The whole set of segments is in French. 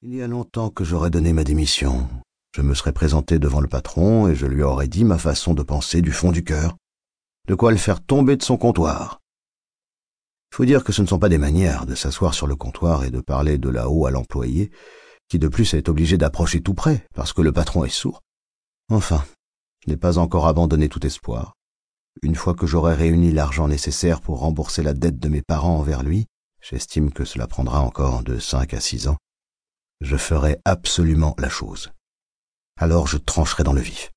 Il y a longtemps que j'aurais donné ma démission. Je me serais présenté devant le patron et je lui aurais dit ma façon de penser du fond du cœur. De quoi le faire tomber de son comptoir. Il faut dire que ce ne sont pas des manières de s'asseoir sur le comptoir et de parler de là-haut à l'employé, qui de plus est obligé d'approcher tout près parce que le patron est sourd. Enfin, je n'ai pas encore abandonné tout espoir. Une fois que j'aurai réuni l'argent nécessaire pour rembourser la dette de mes parents envers lui, j'estime que cela prendra encore de cinq à six ans, je ferai absolument la chose. Alors je trancherai dans le vif.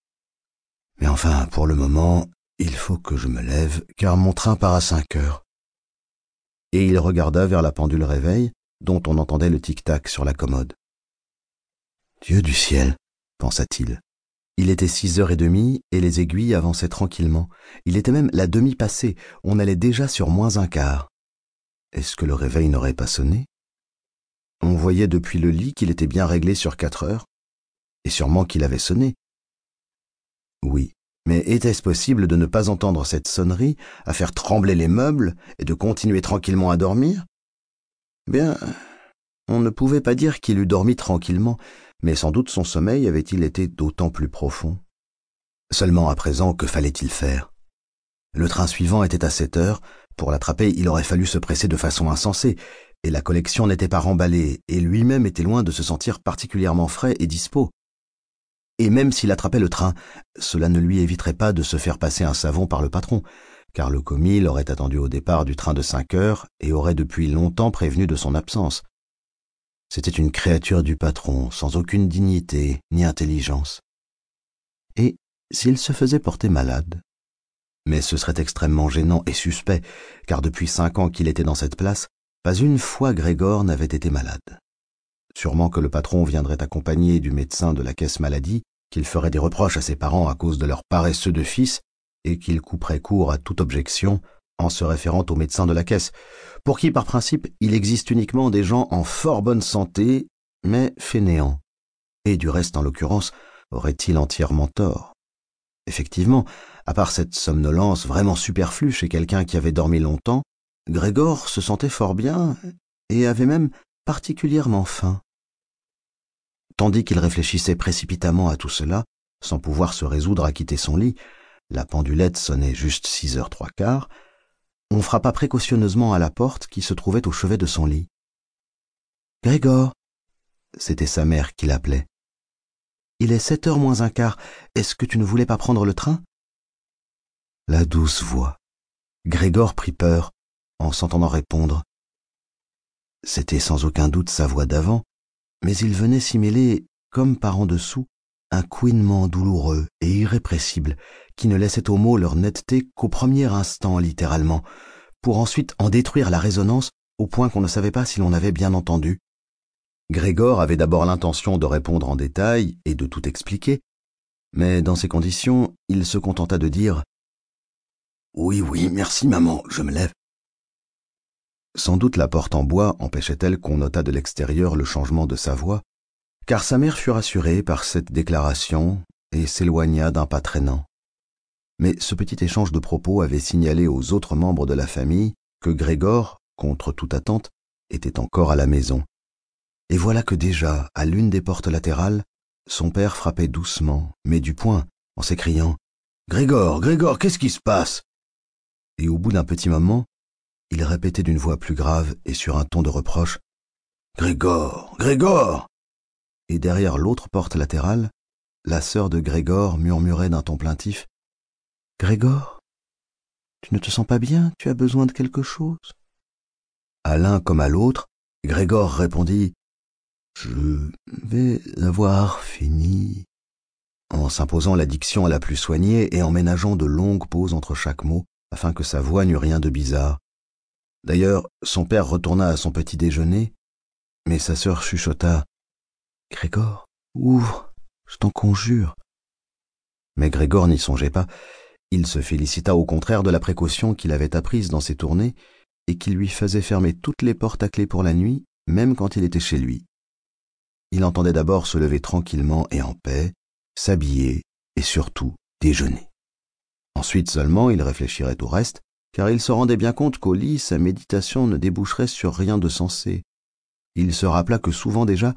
Mais enfin, pour le moment, il faut que je me lève, car mon train part à cinq heures. Et il regarda vers la pendule réveil, dont on entendait le tic-tac sur la commode. Dieu du ciel, pensa-t-il. Il était six heures et demie et les aiguilles avançaient tranquillement. Il était même la demi passée. On allait déjà sur moins un quart. Est-ce que le réveil n'aurait pas sonné? On voyait depuis le lit qu'il était bien réglé sur quatre heures, et sûrement qu'il avait sonné. Oui, mais était-ce possible de ne pas entendre cette sonnerie, à faire trembler les meubles et de continuer tranquillement à dormir? Bien, on ne pouvait pas dire qu'il eût dormi tranquillement, mais sans doute son sommeil avait-il été d'autant plus profond. Seulement à présent, que fallait-il faire? Le train suivant était à sept heures, pour l'attraper il aurait fallu se presser de façon insensée, et la collection n'était pas remballée, et lui-même était loin de se sentir particulièrement frais et dispos. Et même s'il attrapait le train, cela ne lui éviterait pas de se faire passer un savon par le patron, car le commis l'aurait attendu au départ du train de cinq heures et aurait depuis longtemps prévenu de son absence. C'était une créature du patron, sans aucune dignité ni intelligence. Et s'il se faisait porter malade? Mais ce serait extrêmement gênant et suspect, car depuis cinq ans qu'il était dans cette place, pas une fois Grégor n'avait été malade. Sûrement que le patron viendrait accompagné du médecin de la caisse maladie, qu'il ferait des reproches à ses parents à cause de leur paresseux de fils, et qu'il couperait court à toute objection en se référant au médecin de la caisse, pour qui, par principe, il existe uniquement des gens en fort bonne santé, mais fainéants. Et du reste, en l'occurrence, aurait-il entièrement tort? Effectivement, à part cette somnolence vraiment superflue chez quelqu'un qui avait dormi longtemps, Grégor se sentait fort bien et avait même particulièrement faim. Tandis qu'il réfléchissait précipitamment à tout cela, sans pouvoir se résoudre à quitter son lit, la pendulette sonnait juste six heures trois quarts, on frappa précautionneusement à la porte qui se trouvait au chevet de son lit. Grégor C'était sa mère qui l'appelait. Il est sept heures moins un quart. Est-ce que tu ne voulais pas prendre le train? La douce voix. Grégor prit peur en s'entendant répondre. C'était sans aucun doute sa voix d'avant, mais il venait s'y mêler, comme par en dessous, un couinement douloureux et irrépressible qui ne laissait aux mots leur netteté qu'au premier instant littéralement, pour ensuite en détruire la résonance au point qu'on ne savait pas si l'on avait bien entendu. Grégor avait d'abord l'intention de répondre en détail et de tout expliquer, mais dans ces conditions, il se contenta de dire Oui, oui, merci maman, je me lève. Sans doute la porte en bois empêchait-elle qu'on notât de l'extérieur le changement de sa voix, car sa mère fut rassurée par cette déclaration et s'éloigna d'un pas traînant. Mais ce petit échange de propos avait signalé aux autres membres de la famille que Grégor, contre toute attente, était encore à la maison. Et voilà que déjà, à l'une des portes latérales, son père frappait doucement, mais du poing, en s'écriant Grégor, Grégor, qu'est-ce qui se passe? Et au bout d'un petit moment, il répétait d'une voix plus grave et sur un ton de reproche Grégor, Grégor et derrière l'autre porte latérale, la sœur de Grégor murmurait d'un ton plaintif Grégor, tu ne te sens pas bien, tu as besoin de quelque chose? À l'un comme à l'autre, Grégor répondit Je vais avoir fini en s'imposant la diction la plus soignée et en ménageant de longues pauses entre chaque mot afin que sa voix n'eût rien de bizarre. D'ailleurs, son père retourna à son petit déjeuner, mais sa sœur chuchota Grégor, ouvre, je t'en conjure. Mais Grégor n'y songeait pas. Il se félicita au contraire de la précaution qu'il avait apprise dans ses tournées et qui lui faisait fermer toutes les portes à clé pour la nuit, même quand il était chez lui. Il entendait d'abord se lever tranquillement et en paix, s'habiller et surtout déjeuner. Ensuite seulement il réfléchirait au reste, car il se rendait bien compte qu'au lit sa méditation ne déboucherait sur rien de sensé. Il se rappela que souvent déjà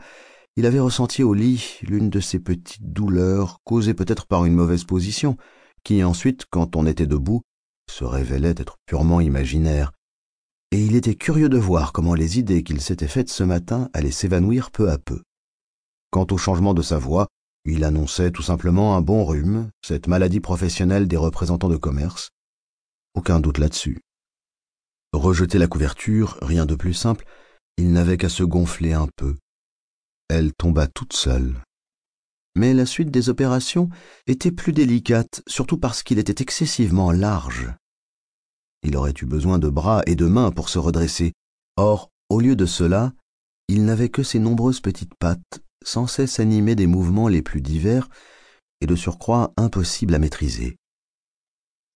il avait ressenti au lit l'une de ces petites douleurs causées peut-être par une mauvaise position, qui ensuite, quand on était debout, se révélait être purement imaginaire, et il était curieux de voir comment les idées qu'il s'était faites ce matin allaient s'évanouir peu à peu. Quant au changement de sa voix, il annonçait tout simplement un bon rhume, cette maladie professionnelle des représentants de commerce. Aucun doute là-dessus. Rejeter la couverture, rien de plus simple, il n'avait qu'à se gonfler un peu. Elle tomba toute seule. Mais la suite des opérations était plus délicate, surtout parce qu'il était excessivement large. Il aurait eu besoin de bras et de mains pour se redresser. Or, au lieu de cela, il n'avait que ses nombreuses petites pattes, sans cesse animées des mouvements les plus divers et de surcroît impossibles à maîtriser.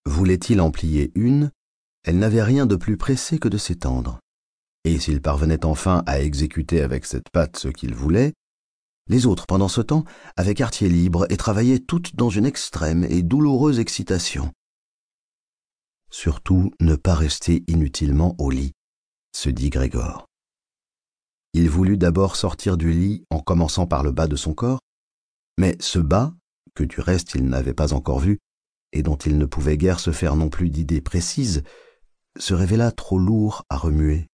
Voulait-il en plier une, elle n'avait rien de plus pressé que de s'étendre. Et s'il parvenait enfin à exécuter avec cette patte ce qu'il voulait, les autres, pendant ce temps, avaient quartier libre et travaillaient toutes dans une extrême et douloureuse excitation. Surtout ne pas rester inutilement au lit, se dit Grégor. Il voulut d'abord sortir du lit en commençant par le bas de son corps, mais ce bas, que du reste il n'avait pas encore vu, et dont il ne pouvait guère se faire non plus d'idées précises, se révéla trop lourd à remuer.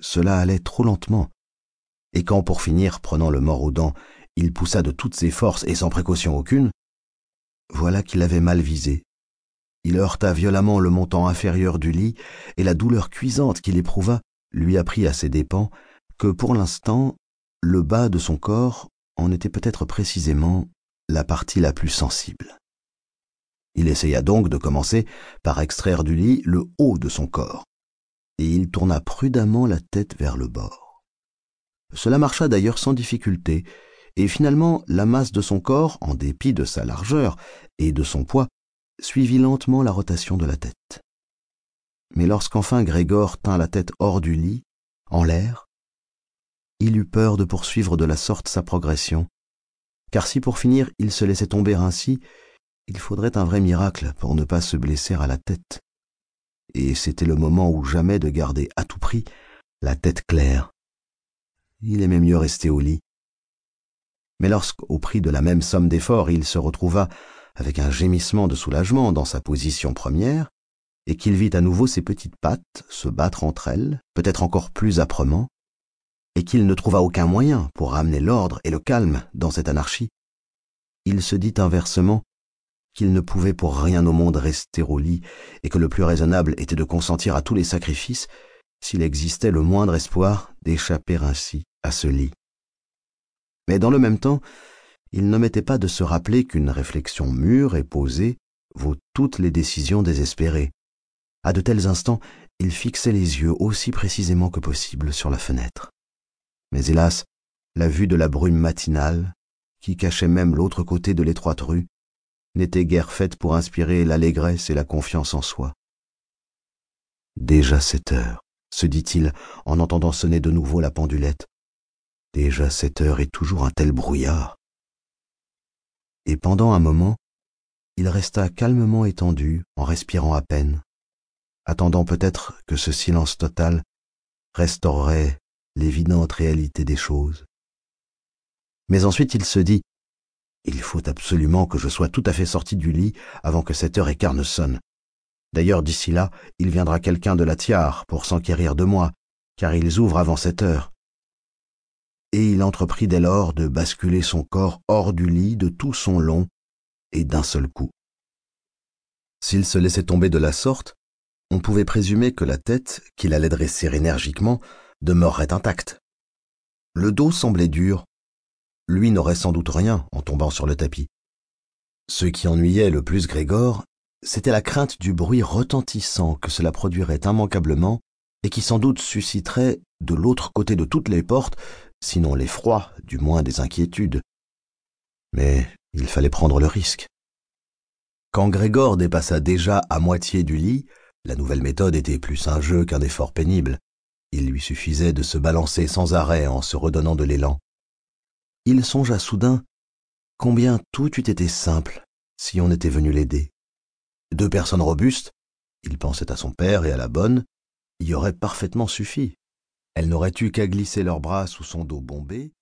Cela allait trop lentement, et quand pour finir, prenant le mort aux dents, il poussa de toutes ses forces et sans précaution aucune, voilà qu'il avait mal visé il heurta violemment le montant inférieur du lit, et la douleur cuisante qu'il éprouva lui apprit à ses dépens que pour l'instant le bas de son corps en était peut-être précisément la partie la plus sensible. Il essaya donc de commencer par extraire du lit le haut de son corps, et il tourna prudemment la tête vers le bord. Cela marcha d'ailleurs sans difficulté, et finalement la masse de son corps, en dépit de sa largeur et de son poids, suivit lentement la rotation de la tête. Mais lorsqu'enfin Grégor tint la tête hors du lit, en l'air, il eut peur de poursuivre de la sorte sa progression, car si pour finir il se laissait tomber ainsi, il faudrait un vrai miracle pour ne pas se blesser à la tête. Et c'était le moment ou jamais de garder à tout prix la tête claire. Il aimait mieux rester au lit. Mais lorsqu'au prix de la même somme d'efforts il se retrouva avec un gémissement de soulagement dans sa position première, et qu'il vit à nouveau ses petites pattes se battre entre elles, peut-être encore plus âprement, et qu'il ne trouva aucun moyen pour ramener l'ordre et le calme dans cette anarchie, il se dit inversement qu'il ne pouvait pour rien au monde rester au lit, et que le plus raisonnable était de consentir à tous les sacrifices s'il existait le moindre espoir d'échapper ainsi à ce lit. Mais dans le même temps, il n'omettait pas de se rappeler qu'une réflexion mûre et posée vaut toutes les décisions désespérées. À de tels instants, il fixait les yeux aussi précisément que possible sur la fenêtre. Mais hélas, la vue de la brume matinale, qui cachait même l'autre côté de l'étroite rue, n'était guère faite pour inspirer l'allégresse et la confiance en soi. Déjà sept heures, se dit-il en entendant sonner de nouveau la pendulette. Déjà sept heures et toujours un tel brouillard et pendant un moment, il resta calmement étendu, en respirant à peine, attendant peut-être que ce silence total restaurerait l'évidente réalité des choses. Mais ensuite il se dit Il faut absolument que je sois tout à fait sorti du lit avant que cette heure écart ne sonne. D'ailleurs, d'ici là, il viendra quelqu'un de la tiare pour s'enquérir de moi, car ils ouvrent avant cette heure et il entreprit dès lors de basculer son corps hors du lit de tout son long et d'un seul coup. S'il se laissait tomber de la sorte, on pouvait présumer que la tête, qu'il allait dresser énergiquement, demeurerait intacte. Le dos semblait dur. Lui n'aurait sans doute rien en tombant sur le tapis. Ce qui ennuyait le plus Grégor, c'était la crainte du bruit retentissant que cela produirait immanquablement et qui sans doute susciterait, de l'autre côté de toutes les portes, sinon l'effroi, du moins des inquiétudes. Mais il fallait prendre le risque. Quand Grégor dépassa déjà à moitié du lit, la nouvelle méthode était plus un jeu qu'un effort pénible. Il lui suffisait de se balancer sans arrêt en se redonnant de l'élan. Il songea soudain combien tout eût été simple si on était venu l'aider. Deux personnes robustes, il pensait à son père et à la bonne, y auraient parfaitement suffi. Elles n'auraient eu qu'à glisser leurs bras sous son dos bombé,